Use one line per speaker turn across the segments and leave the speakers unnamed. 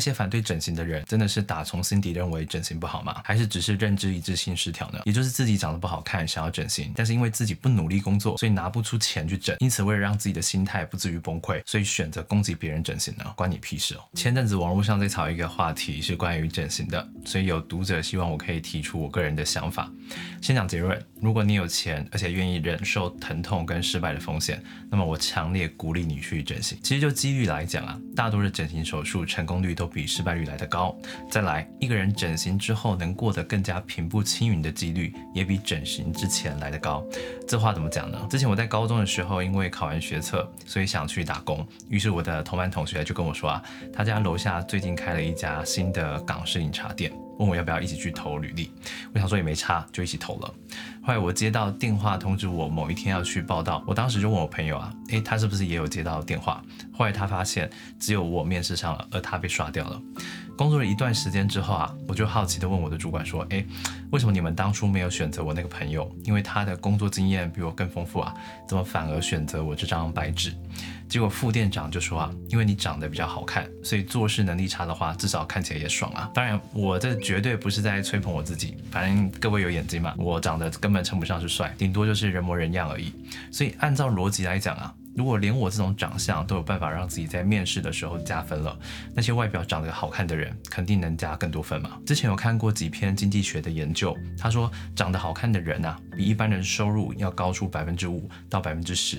那些反对整形的人，真的是打从心底认为整形不好吗？还是只是认知一致性失调呢？也就是自己长得不好看，想要整形，但是因为自己不努力工作，所以拿不出钱去整，因此为了让自己的心态不至于崩溃，所以选择攻击别人整形呢？关你屁事哦！前阵子网络上在炒一个话题，是关于整形的，所以有读者希望我可以提出我个人的想法。先讲结论：如果你有钱，而且愿意忍受疼痛跟失败的风险，那么我强烈鼓励你去整形。其实就几率来讲啊，大多的整形手术成功率都比失败率来得高。再来，一个人整形之后能过得更加平步青云的几率，也比整形之前来得高。这话怎么讲呢？之前我在高中的时候，因为考完学测，所以想去打工。于是我的同班同学就跟我说啊，他家楼下最近开了一家新的港式饮茶店。问我要不要一起去投履历，我想说也没差，就一起投了。后来我接到电话通知我某一天要去报道，我当时就问我朋友啊，诶，他是不是也有接到电话？后来他发现只有我面试上了，而他被刷掉了。工作了一段时间之后啊，我就好奇的问我的主管说，诶，为什么你们当初没有选择我那个朋友？因为他的工作经验比我更丰富啊，怎么反而选择我这张白纸？结果副店长就说啊，因为你长得比较好看，所以做事能力差的话，至少看起来也爽啊。当然，我这绝对不是在吹捧我自己，反正各位有眼睛嘛，我长得根本称不上是帅，顶多就是人模人样而已。所以按照逻辑来讲啊。如果连我这种长相都有办法让自己在面试的时候加分了，那些外表长得好看的人肯定能加更多分嘛。之前有看过几篇经济学的研究，他说长得好看的人啊，比一般人收入要高出百分之五到百分之十。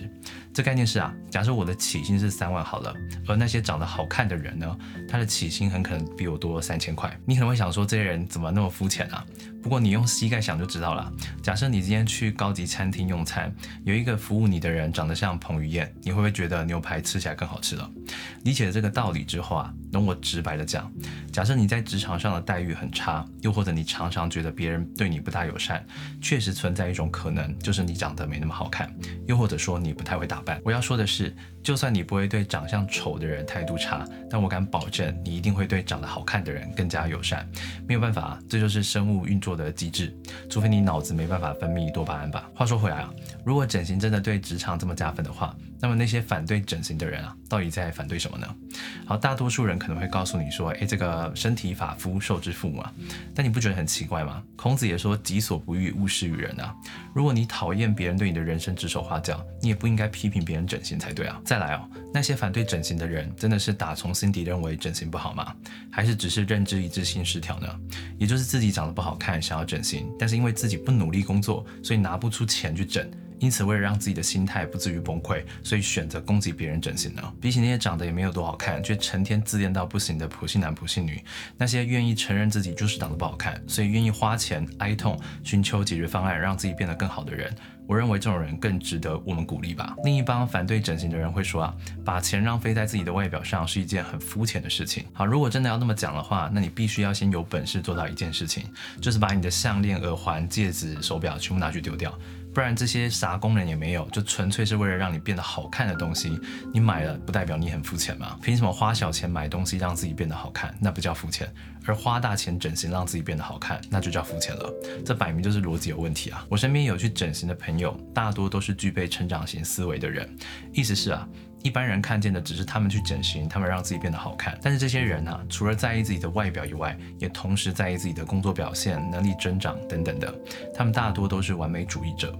这概念是啊，假设我的起薪是三万好了，而那些长得好看的人呢，他的起薪很可能比我多三千块。你可能会想说，这些人怎么那么肤浅啊？不过你用膝盖想就知道了。假设你今天去高级餐厅用餐，有一个服务你的人长得像彭于晏，你会不会觉得牛排吃起来更好吃了？理解了这个道理之后啊，容我直白的讲，假设你在职场上的待遇很差，又或者你常常觉得别人对你不大友善，确实存在一种可能，就是你长得没那么好看，又或者说你不太会打扮。我要说的是。就算你不会对长相丑的人态度差，但我敢保证你一定会对长得好看的人更加友善。没有办法，这就是生物运作的机制。除非你脑子没办法分泌多巴胺吧。话说回来啊，如果整形真的对职场这么加分的话，那么那些反对整形的人啊，到底在反对什么呢？好，大多数人可能会告诉你说，诶，这个身体发肤受之父母啊。但你不觉得很奇怪吗？孔子也说己所不欲，勿施于人啊。如果你讨厌别人对你的人生指手画脚，你也不应该批评别人整形才对啊。再来哦，那些反对整形的人，真的是打从心底认为整形不好吗？还是只是认知一致性失调呢？也就是自己长得不好看，想要整形，但是因为自己不努力工作，所以拿不出钱去整。因此，为了让自己的心态不至于崩溃，所以选择攻击别人整形呢？比起那些长得也没有多好看，却成天自恋到不行的普信男、普信女，那些愿意承认自己就是长得不好看，所以愿意花钱哀痛寻求解决方案，让自己变得更好的人，我认为这种人更值得我们鼓励吧。另一帮反对整形的人会说啊，把钱浪费在自己的外表上是一件很肤浅的事情。好，如果真的要那么讲的话，那你必须要先有本事做到一件事情，就是把你的项链、耳环、戒指、手表全部拿去丢掉。不然这些啥功能也没有，就纯粹是为了让你变得好看的东西，你买了不代表你很肤浅吗？凭什么花小钱买东西让自己变得好看，那不叫肤浅，而花大钱整形让自己变得好看，那就叫肤浅了。这摆明就是逻辑有问题啊！我身边有去整形的朋友，大多都是具备成长型思维的人，意思是啊。一般人看见的只是他们去整形，他们让自己变得好看。但是这些人呢，除了在意自己的外表以外，也同时在意自己的工作表现、能力增长等等的。他们大多都是完美主义者。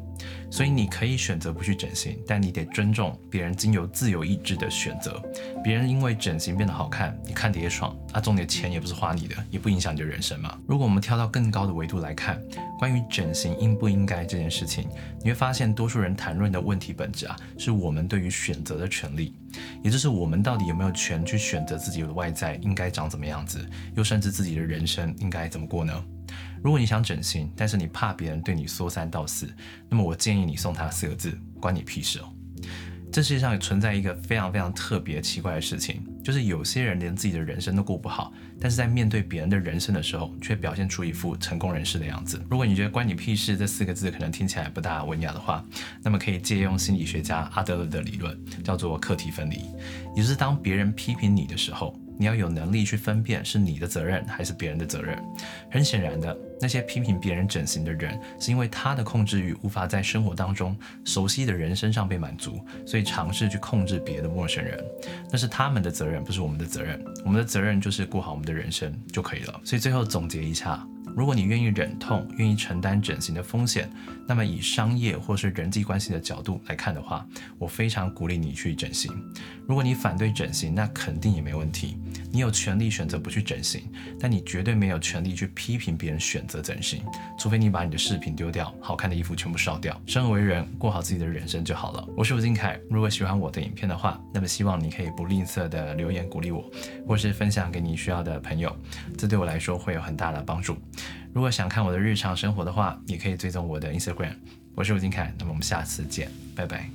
所以你可以选择不去整形，但你得尊重别人经由自由意志的选择。别人因为整形变得好看，你看的也爽，啊，重点钱也不是花你的，也不影响你的人生嘛。如果我们跳到更高的维度来看，关于整形应不应该这件事情，你会发现多数人谈论的问题本质啊，是我们对于选择的权利，也就是我们到底有没有权去选择自己的外在应该长怎么样子，又甚至自己的人生应该怎么过呢？如果你想整形，但是你怕别人对你说三道四，那么我建议你送他四个字：关你屁事哦。这世界上也存在一个非常非常特别奇怪的事情，就是有些人连自己的人生都过不好，但是在面对别人的人生的时候，却表现出一副成功人士的样子。如果你觉得“关你屁事”这四个字可能听起来不大文雅的话，那么可以借用心理学家阿德勒的理论，叫做课题分离，也就是当别人批评你的时候。你要有能力去分辨是你的责任还是别人的责任。很显然的，那些批评别人整形的人，是因为他的控制欲无法在生活当中熟悉的人身上被满足，所以尝试去控制别的陌生人。那是他们的责任，不是我们的责任。我们的责任就是过好我们的人生就可以了。所以最后总结一下。如果你愿意忍痛，愿意承担整形的风险，那么以商业或是人际关系的角度来看的话，我非常鼓励你去整形。如果你反对整形，那肯定也没问题。你有权利选择不去整形，但你绝对没有权利去批评别人选择整形，除非你把你的饰品丢掉，好看的衣服全部烧掉。生而为人，过好自己的人生就好了。我是吴金凯，如果喜欢我的影片的话，那么希望你可以不吝啬的留言鼓励我，或是分享给你需要的朋友，这对我来说会有很大的帮助。如果想看我的日常生活的话，也可以追踪我的 Instagram。我是吴金凯，那么我们下次见，拜拜。